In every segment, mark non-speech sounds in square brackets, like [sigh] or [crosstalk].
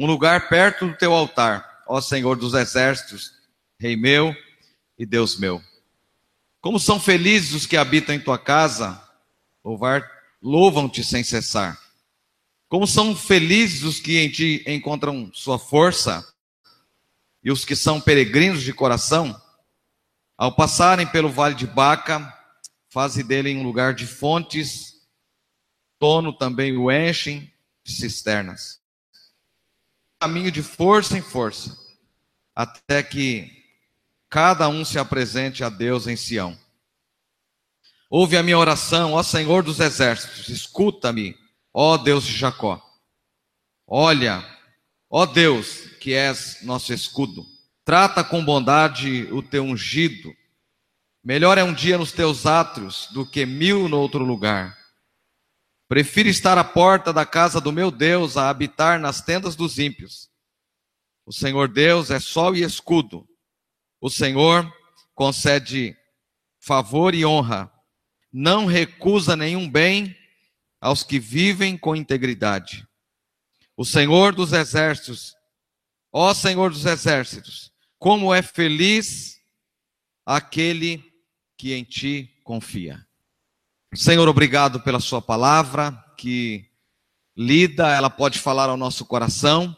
um lugar perto do teu altar, ó Senhor dos exércitos, Rei meu e Deus meu. Como são felizes os que habitam em tua casa, louvam-te sem cessar. Como são felizes os que em ti encontram sua força e os que são peregrinos de coração, ao passarem pelo vale de Baca, faze dele um lugar de fontes, tono também o enchem de cisternas. Caminho de força em força, até que cada um se apresente a Deus em Sião. Ouve a minha oração, ó Senhor dos exércitos, escuta-me, ó Deus de Jacó. Olha, ó Deus, que és nosso escudo, trata com bondade o teu ungido. Melhor é um dia nos teus átrios do que mil no outro lugar. Prefiro estar à porta da casa do meu Deus a habitar nas tendas dos ímpios. O Senhor Deus é sol e escudo. O Senhor concede favor e honra, não recusa nenhum bem aos que vivem com integridade. O Senhor dos exércitos, ó Senhor dos exércitos, como é feliz aquele que em ti confia. Senhor, obrigado pela sua palavra, que lida, ela pode falar ao nosso coração,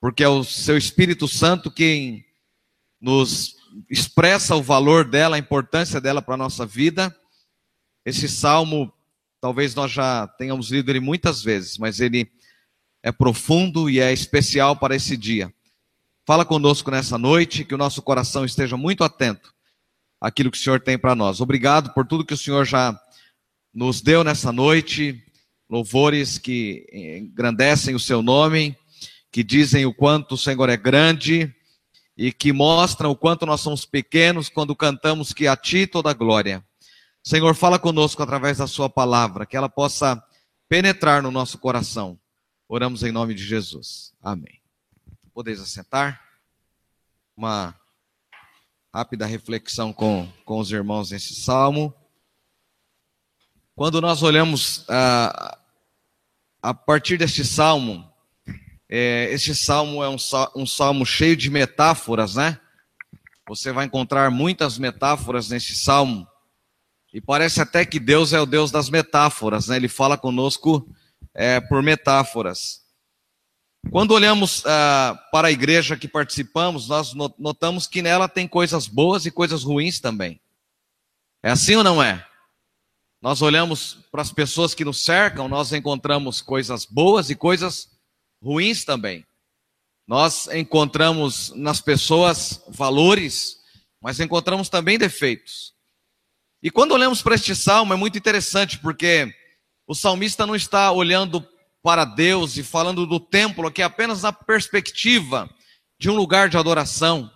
porque é o seu Espírito Santo quem nos expressa o valor dela, a importância dela para a nossa vida. Esse salmo, talvez nós já tenhamos lido ele muitas vezes, mas ele é profundo e é especial para esse dia. Fala conosco nessa noite, que o nosso coração esteja muito atento àquilo que o Senhor tem para nós. Obrigado por tudo que o Senhor já nos deu nessa noite, louvores que engrandecem o seu nome, que dizem o quanto o Senhor é grande e que mostram o quanto nós somos pequenos quando cantamos que a Ti toda a glória. Senhor, fala conosco através da Sua palavra, que ela possa penetrar no nosso coração. Oramos em nome de Jesus. Amém. Podeis assentar? Uma rápida reflexão com, com os irmãos nesse salmo. Quando nós olhamos ah, a partir deste salmo, é, este salmo é um, um salmo cheio de metáforas, né? Você vai encontrar muitas metáforas neste salmo. E parece até que Deus é o Deus das metáforas, né? Ele fala conosco é, por metáforas. Quando olhamos ah, para a igreja que participamos, nós notamos que nela tem coisas boas e coisas ruins também. É assim ou não é? Nós olhamos para as pessoas que nos cercam, nós encontramos coisas boas e coisas ruins também. Nós encontramos nas pessoas valores, mas encontramos também defeitos. E quando olhamos para este salmo é muito interessante, porque o salmista não está olhando para Deus e falando do templo aqui apenas na perspectiva de um lugar de adoração.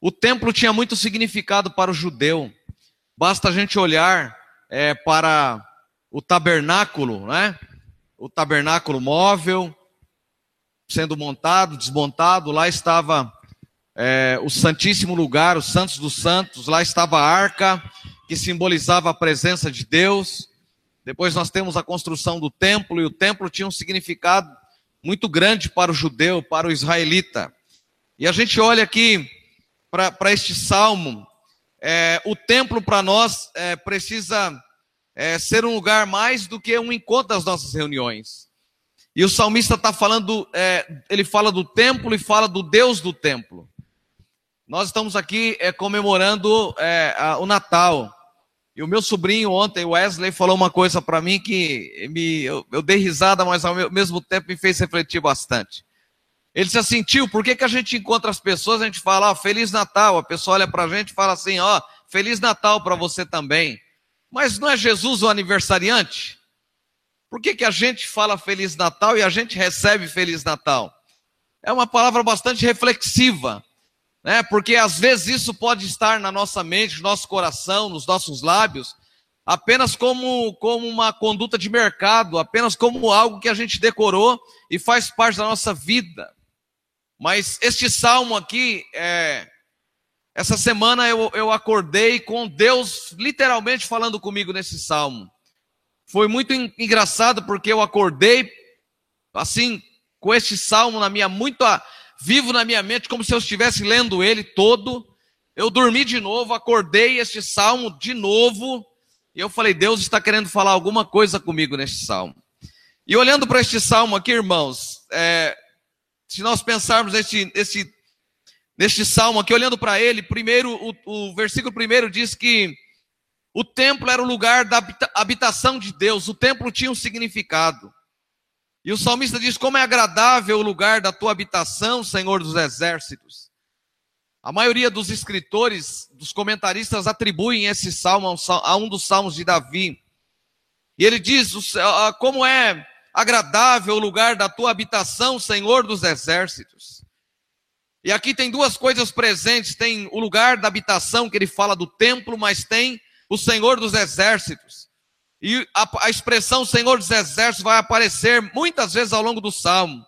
O templo tinha muito significado para o judeu. Basta a gente olhar é, para o tabernáculo, né? O tabernáculo móvel, sendo montado, desmontado, lá estava é, o Santíssimo Lugar, os Santos dos Santos, lá estava a arca, que simbolizava a presença de Deus. Depois nós temos a construção do templo, e o templo tinha um significado muito grande para o judeu, para o israelita. E a gente olha aqui para este salmo, é, o templo para nós é, precisa é, ser um lugar mais do que um encontro das nossas reuniões. E o salmista está falando, é, ele fala do templo e fala do Deus do templo. Nós estamos aqui é, comemorando é, a, o Natal. E o meu sobrinho ontem, Wesley, falou uma coisa para mim que me, eu, eu, dei risada, mas ao mesmo tempo me fez refletir bastante. Ele se sentiu, por que, que a gente encontra as pessoas, a gente fala, ó, Feliz Natal, a pessoa olha para a gente e fala assim, ó, Feliz Natal para você também. Mas não é Jesus o aniversariante? Por que, que a gente fala Feliz Natal e a gente recebe Feliz Natal? É uma palavra bastante reflexiva, né? porque às vezes isso pode estar na nossa mente, no nosso coração, nos nossos lábios, apenas como, como uma conduta de mercado, apenas como algo que a gente decorou e faz parte da nossa vida. Mas este salmo aqui, é, essa semana eu, eu acordei com Deus literalmente falando comigo nesse salmo. Foi muito engraçado porque eu acordei assim, com este salmo na minha muito vivo na minha mente, como se eu estivesse lendo ele todo. Eu dormi de novo, acordei este salmo de novo, e eu falei: Deus está querendo falar alguma coisa comigo neste salmo. E olhando para este salmo aqui, irmãos, é, se nós pensarmos neste, neste, neste salmo aqui, olhando para ele, primeiro, o, o versículo primeiro diz que o templo era o lugar da habitação de Deus, o templo tinha um significado. E o salmista diz: Como é agradável o lugar da tua habitação, Senhor dos exércitos. A maioria dos escritores, dos comentaristas, atribuem esse salmo a um dos salmos de Davi. E ele diz: Como é agradável o lugar da tua habitação, Senhor dos exércitos. E aqui tem duas coisas presentes: tem o lugar da habitação, que ele fala do templo, mas tem o Senhor dos exércitos. E a, a expressão Senhor dos Exércitos vai aparecer muitas vezes ao longo do Salmo.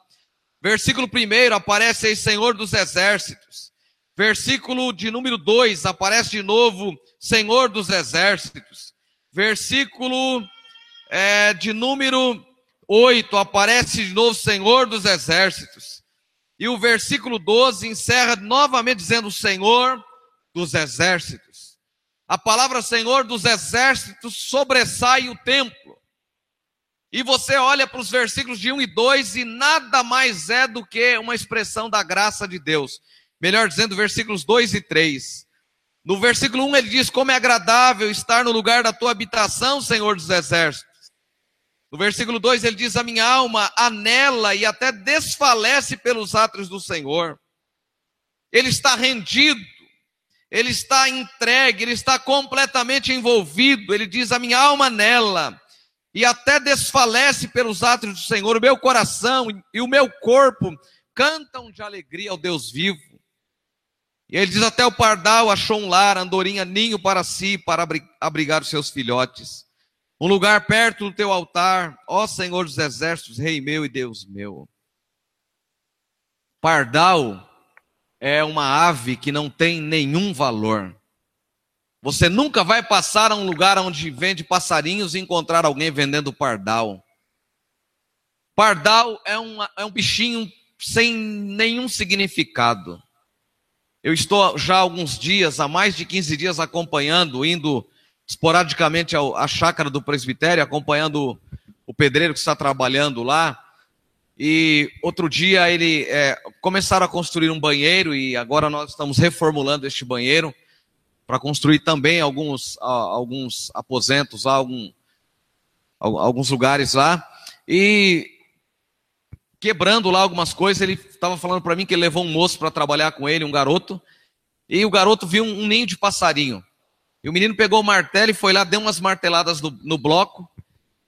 Versículo 1 aparece aí Senhor dos Exércitos. Versículo de número 2 aparece de novo Senhor dos Exércitos. Versículo é, de número 8 aparece de novo Senhor dos Exércitos. E o versículo 12 encerra novamente dizendo Senhor dos Exércitos. A palavra Senhor dos exércitos sobressai o templo. E você olha para os versículos de 1 e 2 e nada mais é do que uma expressão da graça de Deus. Melhor dizendo, versículos 2 e 3. No versículo 1 ele diz: Como é agradável estar no lugar da tua habitação, Senhor dos exércitos. No versículo 2 ele diz: A minha alma anela e até desfalece pelos atos do Senhor. Ele está rendido ele está entregue, ele está completamente envolvido. Ele diz: A minha alma nela, e até desfalece pelos atos do Senhor. O meu coração e o meu corpo cantam de alegria ao Deus vivo. E ele diz: Até o pardal achou um lar, andorinha, ninho para si, para abrigar os seus filhotes. Um lugar perto do teu altar, ó Senhor dos exércitos, Rei meu e Deus meu. Pardal é uma ave que não tem nenhum valor. Você nunca vai passar a um lugar onde vende passarinhos e encontrar alguém vendendo pardal. Pardal é um, é um bichinho sem nenhum significado. Eu estou já há alguns dias, há mais de 15 dias, acompanhando, indo esporadicamente à chácara do presbitério, acompanhando o pedreiro que está trabalhando lá. E outro dia ele é, começaram a construir um banheiro e agora nós estamos reformulando este banheiro para construir também alguns, alguns aposentos, algum, alguns lugares lá. E quebrando lá algumas coisas, ele estava falando para mim que ele levou um moço para trabalhar com ele, um garoto, e o garoto viu um, um, ninho de passarinho. E o menino pegou o martelo e foi lá, deu umas marteladas no, no bloco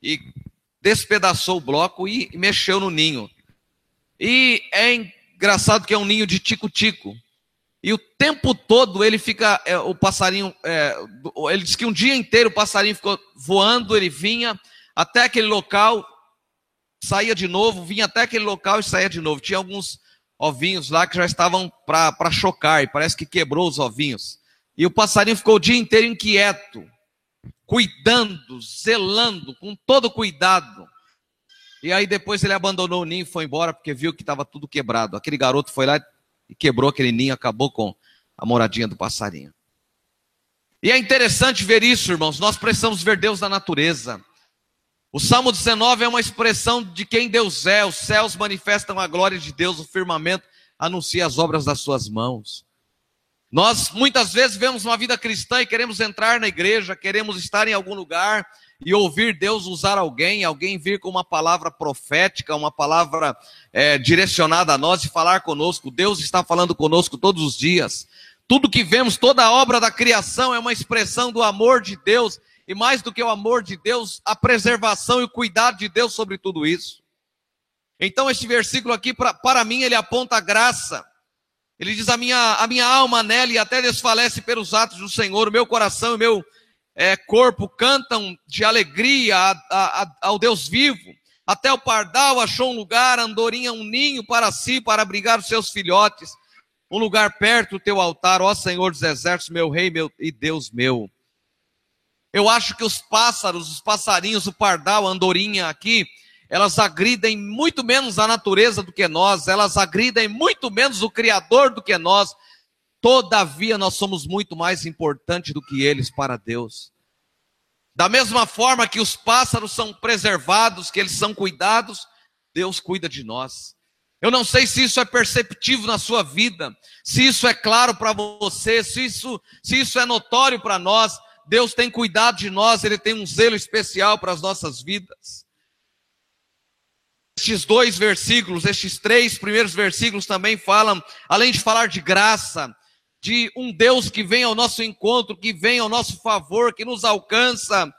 e despedaçou o bloco e mexeu no ninho. E é engraçado que é um ninho de tico-tico. E o tempo todo ele fica, é, o passarinho, é, ele diz que um dia inteiro o passarinho ficou voando, ele vinha até aquele local, saía de novo, vinha até aquele local e saía de novo. Tinha alguns ovinhos lá que já estavam para chocar, e parece que quebrou os ovinhos. E o passarinho ficou o dia inteiro inquieto, cuidando, zelando, com todo cuidado. E aí depois ele abandonou o ninho e foi embora porque viu que estava tudo quebrado. Aquele garoto foi lá e quebrou aquele ninho, acabou com a moradinha do passarinho. E é interessante ver isso, irmãos. Nós precisamos ver Deus na natureza. O Salmo 19 é uma expressão de quem Deus é. Os céus manifestam a glória de Deus, o firmamento anuncia as obras das suas mãos. Nós muitas vezes vemos uma vida cristã e queremos entrar na igreja, queremos estar em algum lugar e ouvir Deus usar alguém, alguém vir com uma palavra profética, uma palavra é, direcionada a nós e falar conosco. Deus está falando conosco todos os dias. Tudo que vemos, toda a obra da criação é uma expressão do amor de Deus e mais do que o amor de Deus, a preservação e o cuidado de Deus sobre tudo isso. Então, este versículo aqui, pra, para mim, ele aponta a graça ele diz: a minha, a minha alma nela e até desfalece pelos atos do Senhor, o meu coração e meu é, corpo cantam de alegria a, a, a, ao Deus vivo. Até o pardal achou um lugar, andorinha um ninho para si, para abrigar os seus filhotes. Um lugar perto do teu altar, ó Senhor dos exércitos, meu rei meu, e Deus meu. Eu acho que os pássaros, os passarinhos, o pardal, a andorinha aqui, elas agridem muito menos a natureza do que nós, elas agridem muito menos o Criador do que nós. Todavia, nós somos muito mais importantes do que eles para Deus. Da mesma forma que os pássaros são preservados, que eles são cuidados, Deus cuida de nós. Eu não sei se isso é perceptível na sua vida, se isso é claro para você, se isso, se isso é notório para nós. Deus tem cuidado de nós, Ele tem um zelo especial para as nossas vidas. Estes dois versículos, estes três primeiros versículos também falam, além de falar de graça, de um Deus que vem ao nosso encontro, que vem ao nosso favor, que nos alcança,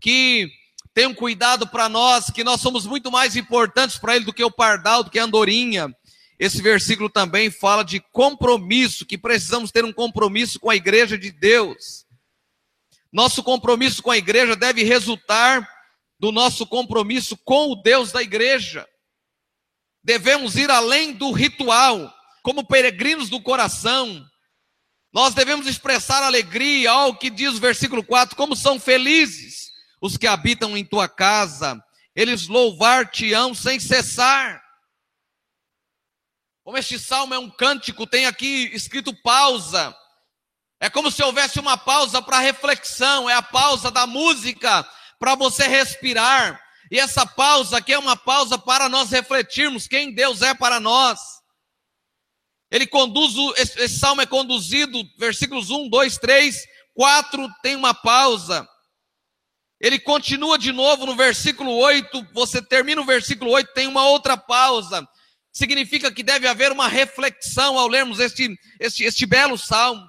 que tem um cuidado para nós, que nós somos muito mais importantes para Ele do que o pardal, do que a andorinha. Esse versículo também fala de compromisso, que precisamos ter um compromisso com a igreja de Deus. Nosso compromisso com a igreja deve resultar do nosso compromisso com o Deus da igreja. Devemos ir além do ritual, como peregrinos do coração. Nós devemos expressar alegria, ao que diz o versículo 4, como são felizes os que habitam em tua casa, eles louvar-te-ão sem cessar. Como este salmo é um cântico, tem aqui escrito pausa. É como se houvesse uma pausa para reflexão, é a pausa da música para você respirar. E essa pausa aqui é uma pausa para nós refletirmos quem Deus é para nós. Ele conduz, esse, esse salmo é conduzido, versículos 1, 2, 3, 4, tem uma pausa. Ele continua de novo no versículo 8, você termina o versículo 8, tem uma outra pausa. Significa que deve haver uma reflexão ao lermos este, este, este belo salmo.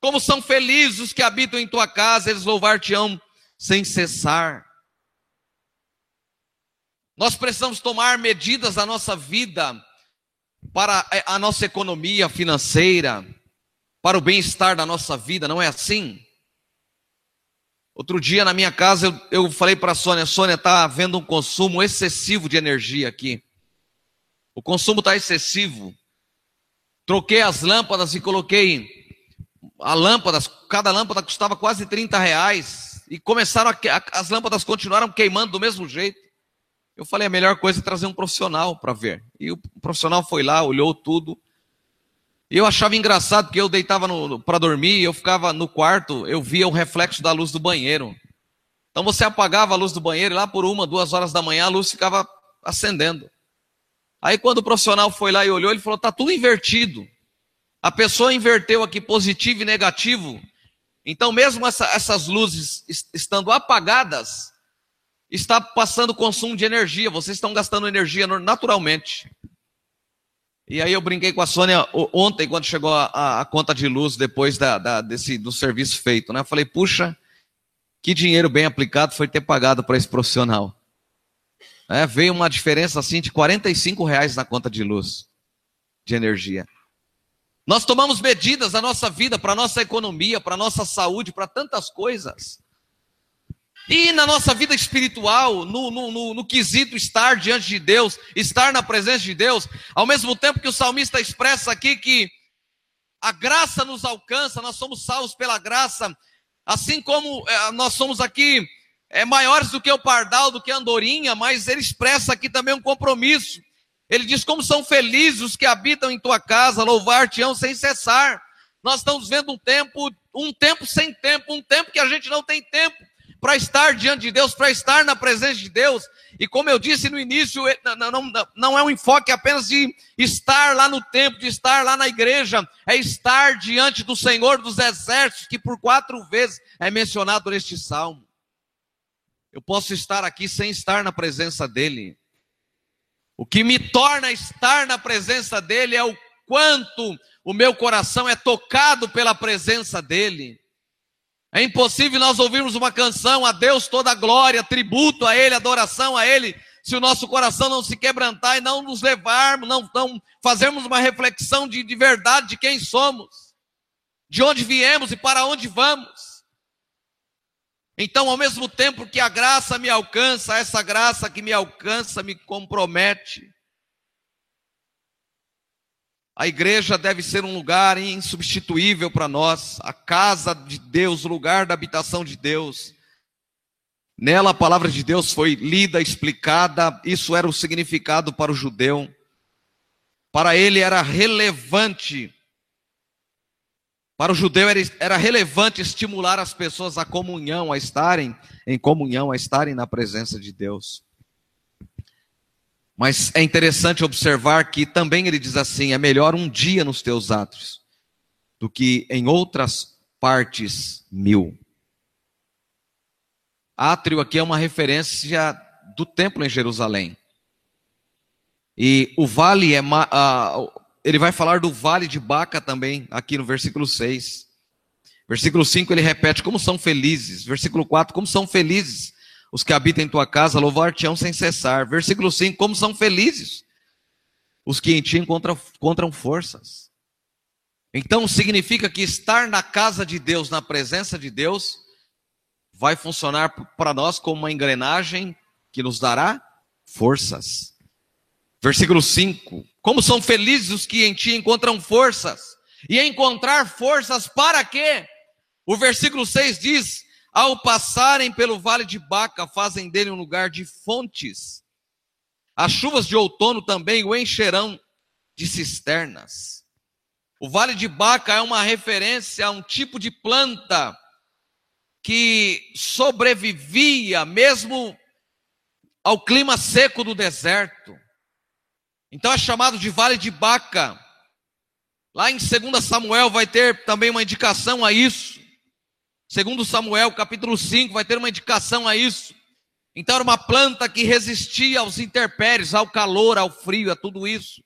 Como são felizes os que habitam em tua casa, eles louvar-te-ão sem cessar. Nós precisamos tomar medidas na nossa vida para a nossa economia financeira, para o bem-estar da nossa vida, não é assim? Outro dia na minha casa eu, eu falei para a Sônia, Sônia, está havendo um consumo excessivo de energia aqui. O consumo está excessivo. Troquei as lâmpadas e coloquei a lâmpada, cada lâmpada custava quase 30 reais e começaram a, as lâmpadas continuaram queimando do mesmo jeito. Eu falei, a melhor coisa é trazer um profissional para ver. E o profissional foi lá, olhou tudo. E eu achava engraçado porque eu deitava para dormir, eu ficava no quarto, eu via o reflexo da luz do banheiro. Então você apagava a luz do banheiro e lá por uma, duas horas da manhã a luz ficava acendendo. Aí quando o profissional foi lá e olhou, ele falou: tá tudo invertido. A pessoa inverteu aqui positivo e negativo então, mesmo essa, essas luzes estando apagadas, está passando consumo de energia, vocês estão gastando energia naturalmente. E aí eu brinquei com a Sônia ontem, quando chegou a, a conta de luz depois da, da, desse, do serviço feito. Né? Eu falei, puxa, que dinheiro bem aplicado foi ter pagado para esse profissional. É, veio uma diferença assim de 45 reais na conta de luz, de energia. Nós tomamos medidas na nossa vida, para a nossa economia, para a nossa saúde, para tantas coisas. E na nossa vida espiritual, no, no, no, no, quesito estar diante de Deus, estar na presença de Deus, ao mesmo tempo que o salmista expressa aqui que a graça nos alcança, nós somos salvos pela graça, assim como é, nós somos aqui é, maiores do que o pardal, do que a andorinha, mas ele expressa aqui também um compromisso ele diz: Como são felizes os que habitam em tua casa, louvar-te-ão sem cessar. Nós estamos vendo um tempo, um tempo sem tempo, um tempo que a gente não tem tempo para estar diante de Deus, para estar na presença de Deus. E como eu disse no início, não, não, não é um enfoque apenas de estar lá no templo, de estar lá na igreja, é estar diante do Senhor dos Exércitos, que por quatro vezes é mencionado neste salmo. Eu posso estar aqui sem estar na presença dEle. O que me torna estar na presença dele é o quanto o meu coração é tocado pela presença dele. É impossível nós ouvirmos uma canção, a Deus toda a glória, tributo a Ele, adoração a Ele, se o nosso coração não se quebrantar e não nos levarmos, não, não fazermos uma reflexão de, de verdade de quem somos, de onde viemos e para onde vamos. Então, ao mesmo tempo que a graça me alcança, essa graça que me alcança me compromete. A igreja deve ser um lugar insubstituível para nós, a casa de Deus, o lugar da habitação de Deus. Nela a palavra de Deus foi lida, explicada, isso era o significado para o judeu. Para ele era relevante, para o judeu era, era relevante estimular as pessoas à comunhão, a estarem em comunhão, a estarem na presença de Deus. Mas é interessante observar que também ele diz assim: é melhor um dia nos teus atos do que em outras partes mil. Átrio aqui é uma referência do templo em Jerusalém. E o vale é. Ele vai falar do vale de Baca também, aqui no versículo 6. Versículo 5 ele repete como são felizes. Versículo 4, como são felizes os que habitam em tua casa, louvar-te-ão sem cessar. Versículo 5, como são felizes os que em ti encontram, encontram forças. Então significa que estar na casa de Deus, na presença de Deus, vai funcionar para nós como uma engrenagem que nos dará forças. Versículo 5: Como são felizes os que em ti encontram forças, e encontrar forças para quê? O versículo 6 diz: Ao passarem pelo vale de Baca, fazem dele um lugar de fontes. As chuvas de outono também o encherão de cisternas. O vale de Baca é uma referência a um tipo de planta que sobrevivia mesmo ao clima seco do deserto. Então é chamado de Vale de Baca. Lá em 2 Samuel vai ter também uma indicação a isso. Segundo Samuel, capítulo 5, vai ter uma indicação a isso. Então era uma planta que resistia aos intempéries, ao calor, ao frio, a tudo isso.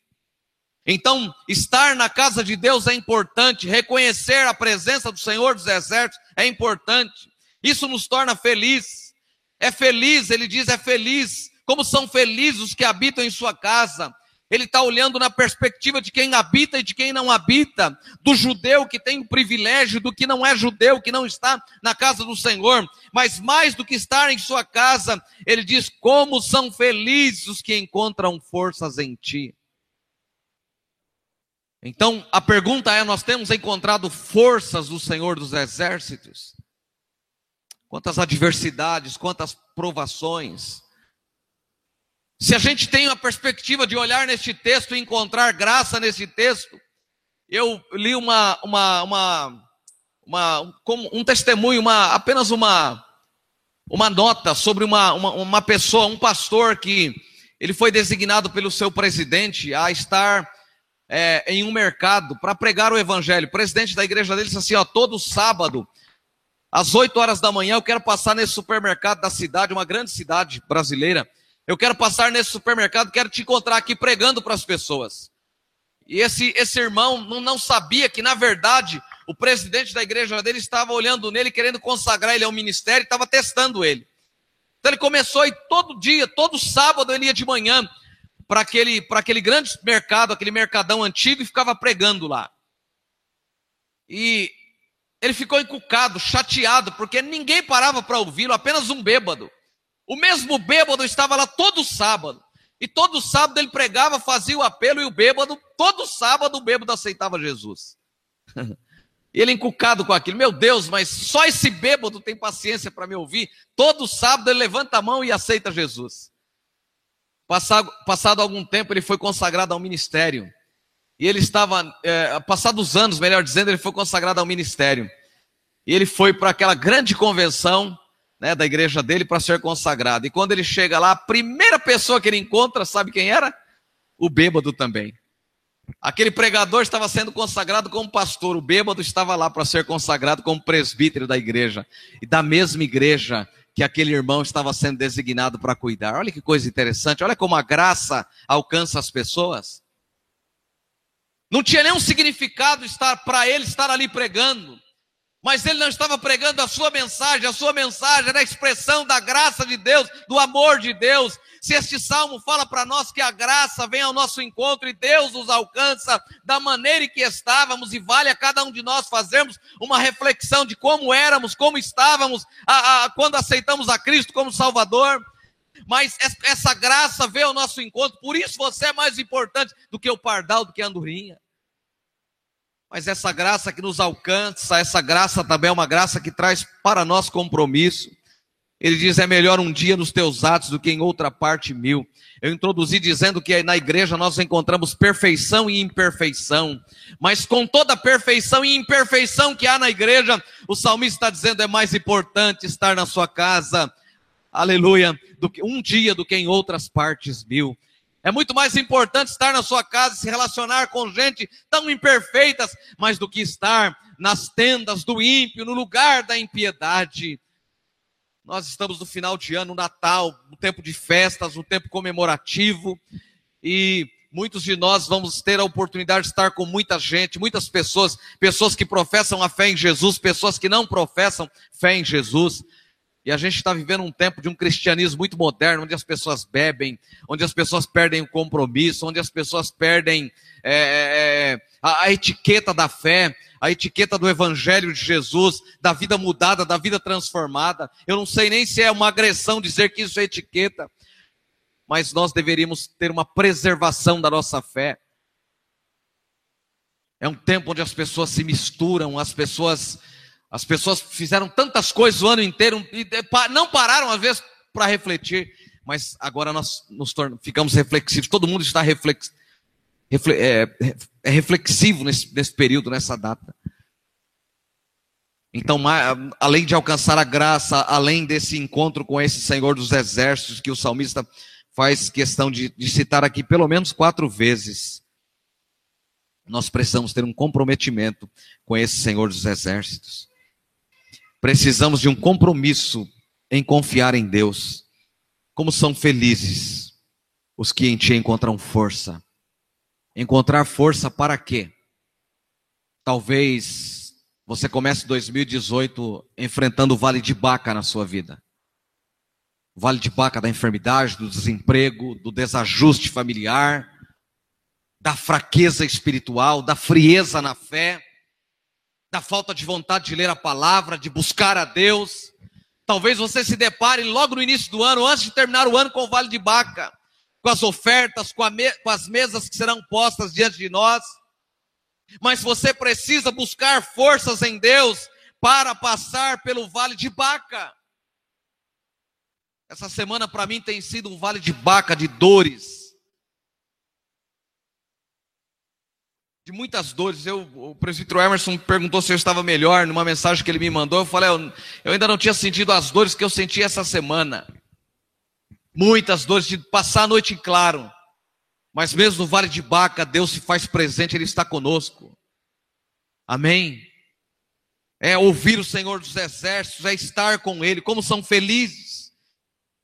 Então, estar na casa de Deus é importante, reconhecer a presença do Senhor dos Exércitos é importante. Isso nos torna felizes. É feliz, ele diz, é feliz. Como são felizes os que habitam em sua casa. Ele está olhando na perspectiva de quem habita e de quem não habita, do judeu que tem o privilégio, do que não é judeu, que não está na casa do Senhor. Mas mais do que estar em sua casa, ele diz: como são felizes os que encontram forças em ti. Então a pergunta é: nós temos encontrado forças do Senhor dos Exércitos? quantas adversidades, quantas provações. Se a gente tem a perspectiva de olhar neste texto e encontrar graça nesse texto, eu li uma, uma, uma, uma um testemunho, uma, apenas uma, uma nota sobre uma, uma, uma pessoa, um pastor que ele foi designado pelo seu presidente a estar é, em um mercado para pregar o evangelho. O presidente da igreja dele disse assim: ó, todo sábado às 8 horas da manhã, eu quero passar nesse supermercado da cidade, uma grande cidade brasileira. Eu quero passar nesse supermercado, quero te encontrar aqui pregando para as pessoas. E esse, esse irmão não, não sabia que, na verdade, o presidente da igreja dele estava olhando nele, querendo consagrar ele ao ministério, e estava testando ele. Então ele começou ir todo dia, todo sábado ele ia de manhã para aquele, aquele grande mercado, aquele mercadão antigo, e ficava pregando lá. E ele ficou encucado, chateado, porque ninguém parava para ouvi-lo, apenas um bêbado. O mesmo bêbado estava lá todo sábado. E todo sábado ele pregava, fazia o apelo, e o bêbado, todo sábado o bêbado aceitava Jesus. E [laughs] ele encucado com aquilo, meu Deus, mas só esse bêbado tem paciência para me ouvir. Todo sábado ele levanta a mão e aceita Jesus. Passado, passado algum tempo, ele foi consagrado ao ministério. E ele estava, é, passados anos, melhor dizendo, ele foi consagrado ao ministério. E ele foi para aquela grande convenção né, da igreja dele para ser consagrado. E quando ele chega lá, a primeira pessoa que ele encontra, sabe quem era? O bêbado também. Aquele pregador estava sendo consagrado como pastor, o bêbado estava lá para ser consagrado como presbítero da igreja. E da mesma igreja que aquele irmão estava sendo designado para cuidar. Olha que coisa interessante, olha como a graça alcança as pessoas. Não tinha nenhum significado estar para ele estar ali pregando. Mas ele não estava pregando a sua mensagem, a sua mensagem era a expressão da graça de Deus, do amor de Deus. Se este salmo fala para nós que a graça vem ao nosso encontro e Deus nos alcança da maneira em que estávamos, e vale a cada um de nós fazermos uma reflexão de como éramos, como estávamos a, a, quando aceitamos a Cristo como Salvador. Mas essa graça veio ao nosso encontro, por isso você é mais importante do que o pardal, do que a andorinha. Mas essa graça que nos alcança, essa graça também é uma graça que traz para nós compromisso. Ele diz: é melhor um dia nos teus atos do que em outra parte mil. Eu introduzi dizendo que na igreja nós encontramos perfeição e imperfeição, mas com toda a perfeição e imperfeição que há na igreja, o salmista está dizendo é mais importante estar na sua casa, aleluia, do que um dia do que em outras partes mil. É muito mais importante estar na sua casa se relacionar com gente tão imperfeitas, mas do que estar nas tendas do ímpio, no lugar da impiedade. Nós estamos no final de ano, Natal, um tempo de festas, um tempo comemorativo, e muitos de nós vamos ter a oportunidade de estar com muita gente, muitas pessoas, pessoas que professam a fé em Jesus, pessoas que não professam fé em Jesus. E a gente está vivendo um tempo de um cristianismo muito moderno, onde as pessoas bebem, onde as pessoas perdem o compromisso, onde as pessoas perdem é, é, é a, a etiqueta da fé, a etiqueta do Evangelho de Jesus, da vida mudada, da vida transformada. Eu não sei nem se é uma agressão dizer que isso é etiqueta, mas nós deveríamos ter uma preservação da nossa fé. É um tempo onde as pessoas se misturam, as pessoas as pessoas fizeram tantas coisas o ano inteiro e não pararam às vezes para refletir, mas agora nós nos tornamos, ficamos reflexivos. Todo mundo está reflex, refle, é, é, reflexivo nesse, nesse período, nessa data. Então, além de alcançar a graça, além desse encontro com esse Senhor dos Exércitos, que o salmista faz questão de, de citar aqui pelo menos quatro vezes, nós precisamos ter um comprometimento com esse Senhor dos Exércitos. Precisamos de um compromisso em confiar em Deus. Como são felizes os que em Ti encontram força. Encontrar força para quê? Talvez você comece 2018 enfrentando o vale de Baca na sua vida. O vale de Baca da enfermidade, do desemprego, do desajuste familiar, da fraqueza espiritual, da frieza na fé da falta de vontade de ler a palavra, de buscar a Deus. Talvez você se depare logo no início do ano, antes de terminar o ano, com o Vale de Baca, com as ofertas, com, me, com as mesas que serão postas diante de nós. Mas você precisa buscar forças em Deus para passar pelo Vale de Baca. Essa semana para mim tem sido um vale de baca, de dores, de muitas dores. Eu, o presbítero Emerson perguntou se eu estava melhor numa mensagem que ele me mandou. Eu falei, eu, eu ainda não tinha sentido as dores que eu senti essa semana. Muitas dores de passar a noite em claro. Mas mesmo no vale de Baca, Deus se faz presente, Ele está conosco. Amém? É ouvir o Senhor dos Exércitos, é estar com Ele. Como são felizes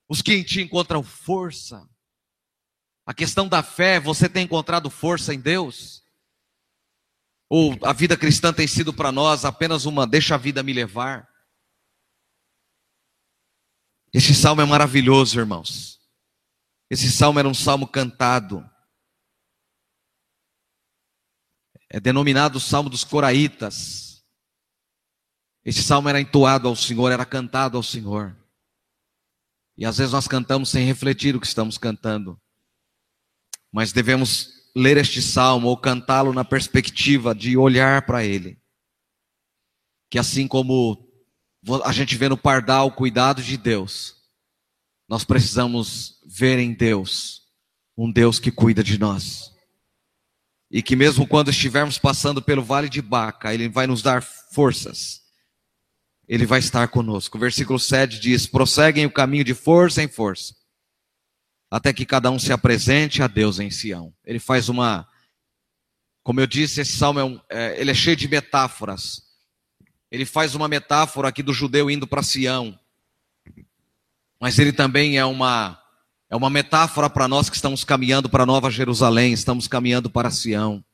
os que em Ti encontram força. A questão da fé, você tem encontrado força em Deus? Ou a vida cristã tem sido para nós apenas uma deixa a vida me levar? Esse salmo é maravilhoso, irmãos. Esse salmo era um salmo cantado. É denominado o salmo dos coraitas. Esse salmo era entoado ao Senhor, era cantado ao Senhor. E às vezes nós cantamos sem refletir o que estamos cantando. Mas devemos ler este salmo ou cantá-lo na perspectiva de olhar para ele. Que assim como a gente vê no pardal o cuidado de Deus, nós precisamos ver em Deus um Deus que cuida de nós. E que mesmo quando estivermos passando pelo vale de Baca, Ele vai nos dar forças. Ele vai estar conosco. O versículo 7 diz: prosseguem o caminho de força em força até que cada um se apresente a Deus em Sião. Ele faz uma, como eu disse, esse salmo é, um, é ele é cheio de metáforas. Ele faz uma metáfora aqui do judeu indo para Sião, mas ele também é uma é uma metáfora para nós que estamos caminhando para Nova Jerusalém, estamos caminhando para Sião.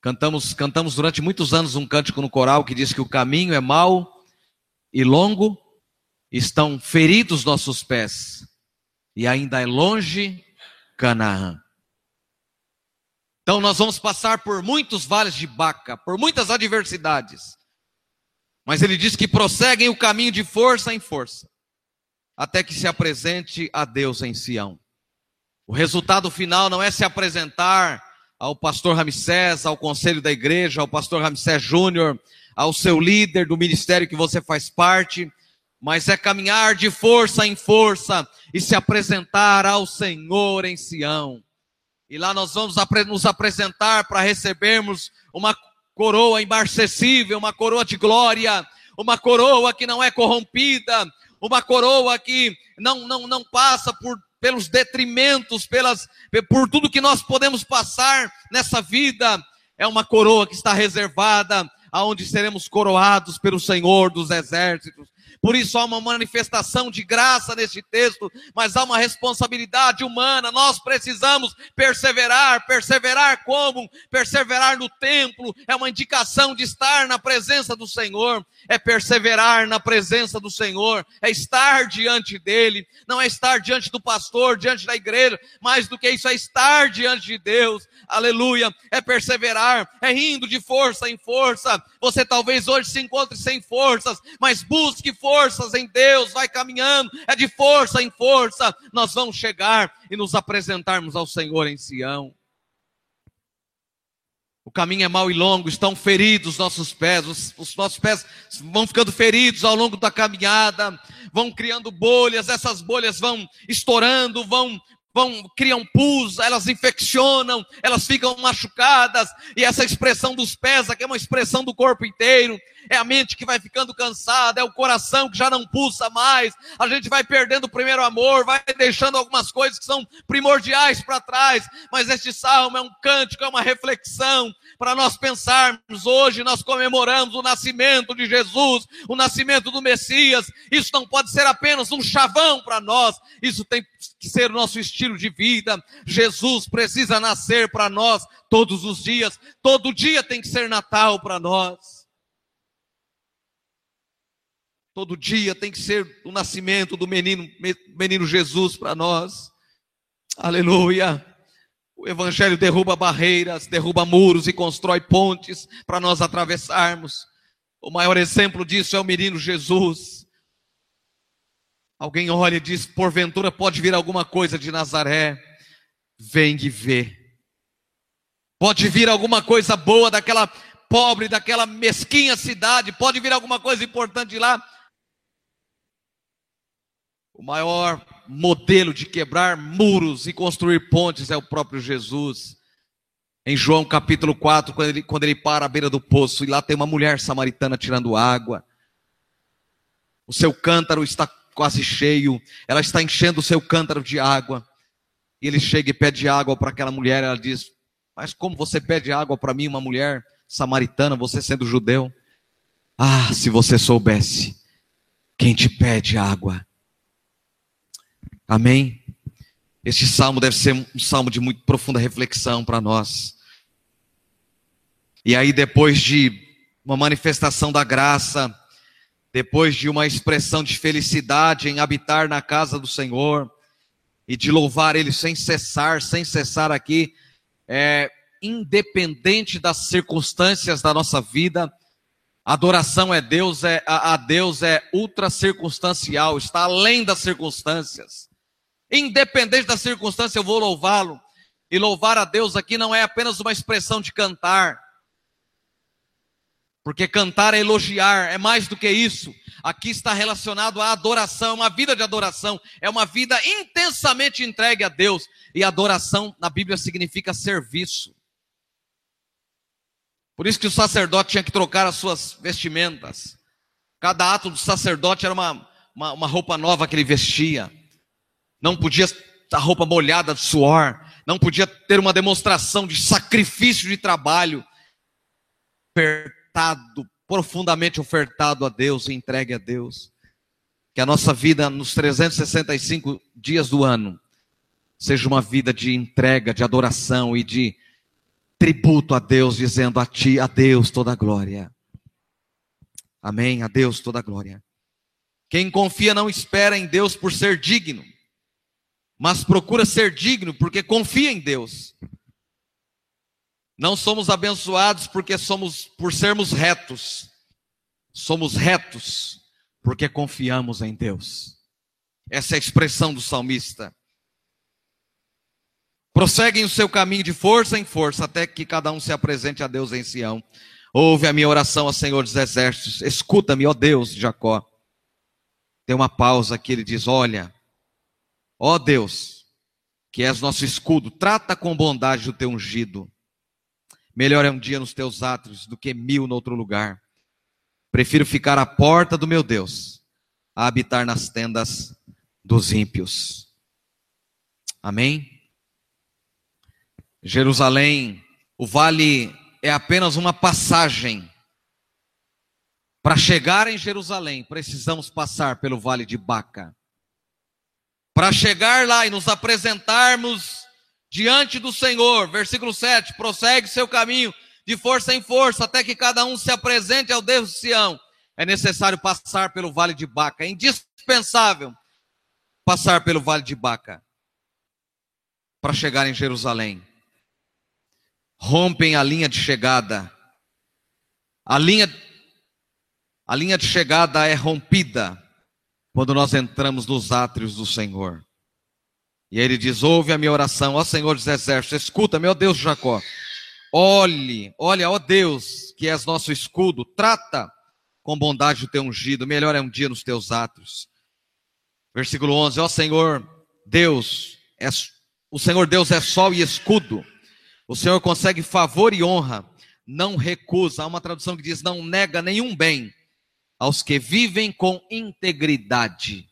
Cantamos, cantamos durante muitos anos um cântico no coral que diz que o caminho é mau e longo, estão feridos nossos pés, e ainda é longe Canaã. Então nós vamos passar por muitos vales de Baca, por muitas adversidades. Mas ele diz que prosseguem o caminho de força em força, até que se apresente a Deus em Sião. O resultado final não é se apresentar ao pastor Ramsés, ao conselho da igreja, ao pastor Ramsés Júnior, ao seu líder do ministério que você faz parte, mas é caminhar de força em força e se apresentar ao Senhor em Sião. E lá nós vamos nos apresentar para recebermos uma coroa imarcessível, uma coroa de glória, uma coroa que não é corrompida, uma coroa que não, não, não passa por, pelos detrimentos, pelas, por tudo que nós podemos passar nessa vida. É uma coroa que está reservada, aonde seremos coroados pelo Senhor dos exércitos. Por isso há uma manifestação de graça neste texto, mas há uma responsabilidade humana. Nós precisamos perseverar. Perseverar como? Perseverar no templo é uma indicação de estar na presença do Senhor. É perseverar na presença do Senhor, é estar diante dele, não é estar diante do pastor, diante da igreja, mais do que isso é estar diante de Deus. Aleluia! É perseverar, é indo de força em força. Você talvez hoje se encontre sem forças, mas busque forças em Deus, vai caminhando, é de força em força, nós vamos chegar e nos apresentarmos ao Senhor em Sião. O caminho é mau e longo, estão feridos nossos pés, os, os, nossos pés vão ficando feridos ao longo da caminhada, vão criando bolhas, essas bolhas vão estourando, vão, vão criam pus, elas infeccionam, elas ficam machucadas, e essa expressão dos pés aqui é uma expressão do corpo inteiro é a mente que vai ficando cansada, é o coração que já não pulsa mais, a gente vai perdendo o primeiro amor, vai deixando algumas coisas que são primordiais para trás, mas este salmo é um cântico, é uma reflexão para nós pensarmos. Hoje nós comemoramos o nascimento de Jesus, o nascimento do Messias. Isso não pode ser apenas um chavão para nós, isso tem que ser o nosso estilo de vida. Jesus precisa nascer para nós todos os dias, todo dia tem que ser Natal para nós. Todo dia tem que ser o nascimento do menino, menino Jesus para nós. Aleluia. O Evangelho derruba barreiras, derruba muros e constrói pontes para nós atravessarmos. O maior exemplo disso é o menino Jesus. Alguém olha e diz: porventura pode vir alguma coisa de Nazaré. Vem e vê. Pode vir alguma coisa boa daquela pobre, daquela mesquinha cidade. Pode vir alguma coisa importante de lá. O maior modelo de quebrar muros e construir pontes é o próprio Jesus. Em João capítulo 4, quando ele, quando ele para à beira do poço, e lá tem uma mulher samaritana tirando água. O seu cântaro está quase cheio, ela está enchendo o seu cântaro de água. E ele chega e pede água para aquela mulher, ela diz: Mas como você pede água para mim, uma mulher samaritana, você sendo judeu? Ah, se você soubesse, quem te pede água Amém? Este salmo deve ser um salmo de muito profunda reflexão para nós. E aí, depois de uma manifestação da graça, depois de uma expressão de felicidade em habitar na casa do Senhor, e de louvar Ele sem cessar, sem cessar aqui, é, independente das circunstâncias da nossa vida, adoração é Deus, é, a, a Deus é ultra circunstancial, está além das circunstâncias. Independente da circunstância, eu vou louvá-lo. E louvar a Deus aqui não é apenas uma expressão de cantar. Porque cantar é elogiar, é mais do que isso. Aqui está relacionado à adoração, uma vida de adoração, é uma vida intensamente entregue a Deus. E adoração na Bíblia significa serviço. Por isso que o sacerdote tinha que trocar as suas vestimentas. Cada ato do sacerdote era uma, uma, uma roupa nova que ele vestia não podia a roupa molhada de suor, não podia ter uma demonstração de sacrifício de trabalho, ofertado, profundamente ofertado a Deus e entregue a Deus. Que a nossa vida nos 365 dias do ano seja uma vida de entrega, de adoração e de tributo a Deus, dizendo a Ti, a Deus toda a glória. Amém? A Deus toda a glória. Quem confia não espera em Deus por ser digno mas procura ser digno porque confia em Deus. Não somos abençoados porque somos por sermos retos. Somos retos porque confiamos em Deus. Essa é a expressão do salmista. Prosseguem o seu caminho de força em força até que cada um se apresente a Deus em Sião. Ouve a minha oração ao Senhor dos Exércitos. Escuta-me, ó Deus de Jacó. tem uma pausa que ele diz: Olha, ó Deus, que és nosso escudo, trata com bondade o teu ungido. Melhor é um dia nos teus átrios do que mil no outro lugar. Prefiro ficar à porta do meu Deus, a habitar nas tendas dos ímpios. Amém? Jerusalém, o vale é apenas uma passagem. Para chegar em Jerusalém, precisamos passar pelo vale de Baca. Para chegar lá e nos apresentarmos diante do Senhor, versículo 7, prossegue seu caminho de força em força, até que cada um se apresente ao Deus de Sião. É necessário passar pelo vale de Baca, é indispensável passar pelo vale de Baca para chegar em Jerusalém. Rompem a linha de chegada. A linha a linha de chegada é rompida quando nós entramos nos átrios do Senhor. E ele diz: Ouve a minha oração, ó Senhor dos exércitos, escuta, meu Deus Jacó. Olhe, olha, ó Deus, que és nosso escudo, trata com bondade o teu ungido, melhor é um dia nos teus atos. Versículo 11: Ó Senhor, Deus, o Senhor Deus é sol e escudo, o Senhor consegue favor e honra, não recusa. Há uma tradução que diz: não nega nenhum bem aos que vivem com integridade.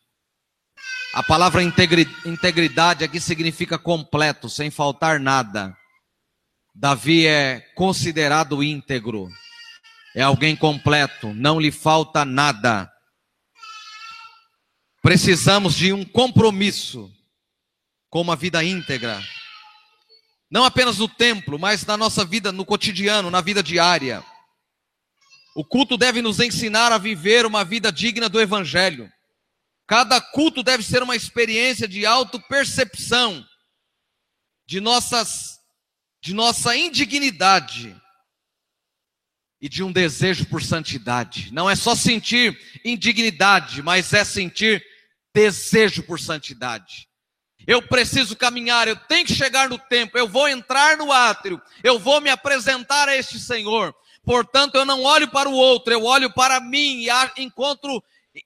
A palavra integridade aqui significa completo, sem faltar nada. Davi é considerado íntegro, é alguém completo, não lhe falta nada. Precisamos de um compromisso com uma vida íntegra, não apenas no templo, mas na nossa vida, no cotidiano, na vida diária. O culto deve nos ensinar a viver uma vida digna do Evangelho. Cada culto deve ser uma experiência de auto-percepção de nossas de nossa indignidade e de um desejo por santidade. Não é só sentir indignidade, mas é sentir desejo por santidade. Eu preciso caminhar, eu tenho que chegar no tempo, eu vou entrar no átrio, eu vou me apresentar a este Senhor. Portanto, eu não olho para o outro, eu olho para mim e encontro,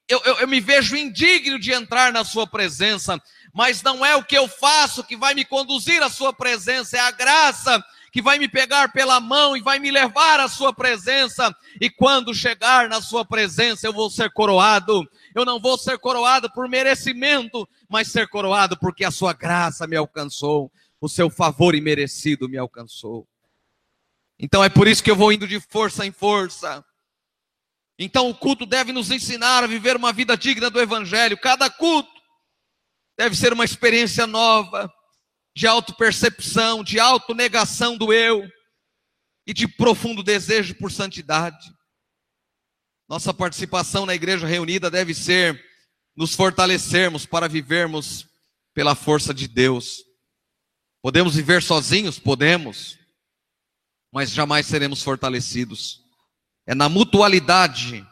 eu, eu, eu me vejo indigno de entrar na Sua presença mas não é o que eu faço que vai me conduzir à Sua presença, é a graça que vai me pegar pela mão e vai me levar à Sua presença. E quando chegar na Sua presença, eu vou ser coroado. Eu não vou ser coroado por merecimento, mas ser coroado porque a Sua graça me alcançou, o Seu favor imerecido me alcançou. Então é por isso que eu vou indo de força em força. Então o culto deve nos ensinar a viver uma vida digna do Evangelho. Cada culto deve ser uma experiência nova, de autopercepção, de autonegação do eu e de profundo desejo por santidade. Nossa participação na igreja reunida deve ser nos fortalecermos para vivermos pela força de Deus. Podemos viver sozinhos? Podemos, mas jamais seremos fortalecidos. É na mutualidade,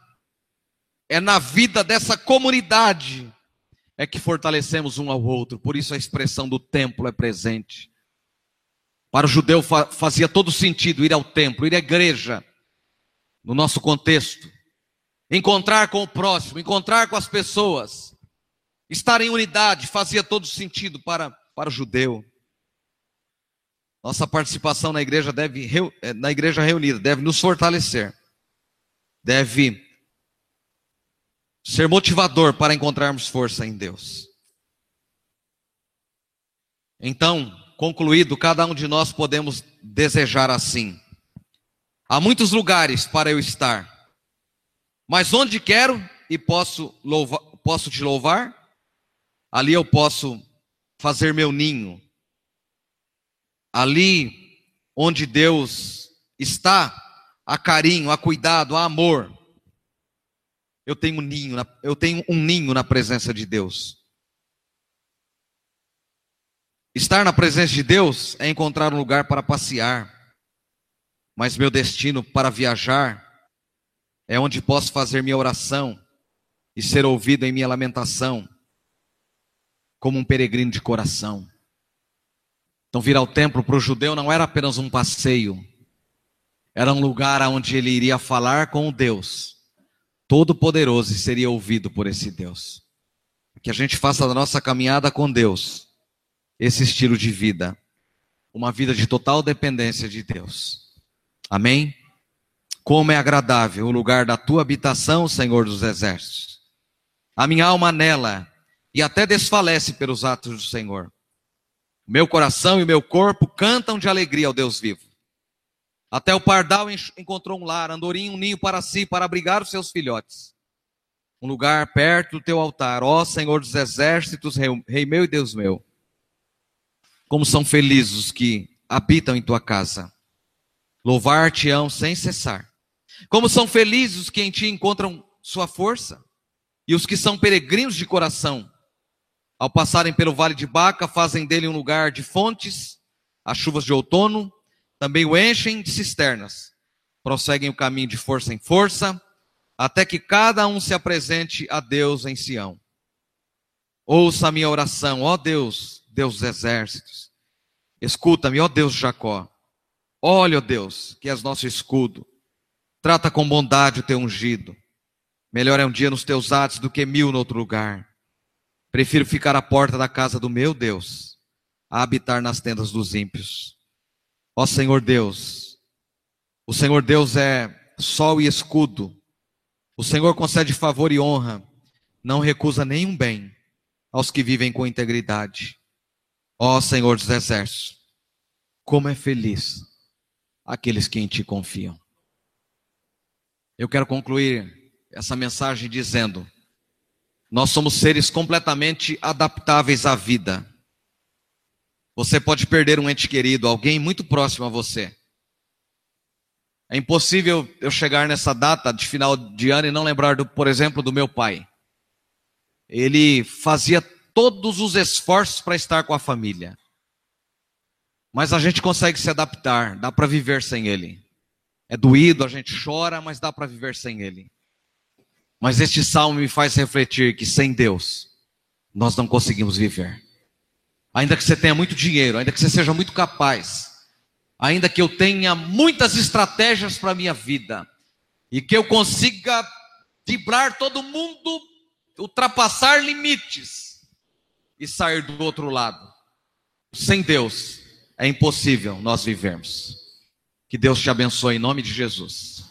é na vida dessa comunidade é que fortalecemos um ao outro. Por isso a expressão do templo é presente. Para o judeu fazia todo sentido ir ao templo, ir à igreja, no nosso contexto. Encontrar com o próximo, encontrar com as pessoas. Estar em unidade fazia todo sentido para, para o judeu. Nossa participação na igreja deve eh, na igreja reunida deve nos fortalecer. Deve ser motivador para encontrarmos força em Deus. Então, concluído, cada um de nós podemos desejar assim. Há muitos lugares para eu estar, mas onde quero e posso, louvar, posso te louvar, ali eu posso fazer meu ninho. Ali onde Deus está, há carinho, há cuidado, há amor eu tenho um ninho, eu tenho um ninho na presença de Deus. Estar na presença de Deus é encontrar um lugar para passear, mas meu destino para viajar é onde posso fazer minha oração e ser ouvido em minha lamentação, como um peregrino de coração. Então, vir ao templo para o judeu não era apenas um passeio, era um lugar onde ele iria falar com Deus Todo-Poderoso e seria ouvido por esse Deus. que a gente faça da nossa caminhada com Deus esse estilo de vida, uma vida de total dependência de Deus. Amém? Como é agradável o lugar da tua habitação, Senhor dos Exércitos. A minha alma nela e até desfalece pelos atos do Senhor. Meu coração e meu corpo cantam de alegria ao Deus vivo. Até o pardal encontrou um lar, andorinho um ninho para si, para abrigar os seus filhotes. Um lugar perto do teu altar, ó Senhor dos exércitos, Rei meu e Deus meu. Como são felizes os que habitam em tua casa. Louvar-te-ão sem cessar. Como são felizes os que em ti encontram sua força. E os que são peregrinos de coração ao passarem pelo vale de Baca, fazem dele um lugar de fontes, as chuvas de outono também o enchem de cisternas. Prosseguem o caminho de força em força, até que cada um se apresente a Deus em Sião. Ouça a minha oração, ó Deus, Deus dos exércitos. Escuta-me, ó Deus de Jacó. Olha, ó Deus, que és nosso escudo. Trata com bondade o teu ungido. Melhor é um dia nos teus atos do que mil no outro lugar. Prefiro ficar à porta da casa do meu Deus, a habitar nas tendas dos ímpios. Ó Senhor Deus, o Senhor Deus é sol e escudo. O Senhor concede favor e honra, não recusa nenhum bem aos que vivem com integridade. Ó Senhor dos exércitos, como é feliz aqueles que em ti confiam. Eu quero concluir essa mensagem dizendo: nós somos seres completamente adaptáveis à vida. Você pode perder um ente querido, alguém muito próximo a você. É impossível eu chegar nessa data de final de ano e não lembrar, do, por exemplo, do meu pai. Ele fazia todos os esforços para estar com a família. Mas a gente consegue se adaptar, dá para viver sem ele. É doído, a gente chora, mas dá para viver sem ele. Mas este salmo me faz refletir que sem Deus nós não conseguimos viver. Ainda que você tenha muito dinheiro, ainda que você seja muito capaz, ainda que eu tenha muitas estratégias para a minha vida, e que eu consiga vibrar todo mundo, ultrapassar limites e sair do outro lado. Sem Deus é impossível nós vivermos. Que Deus te abençoe em nome de Jesus.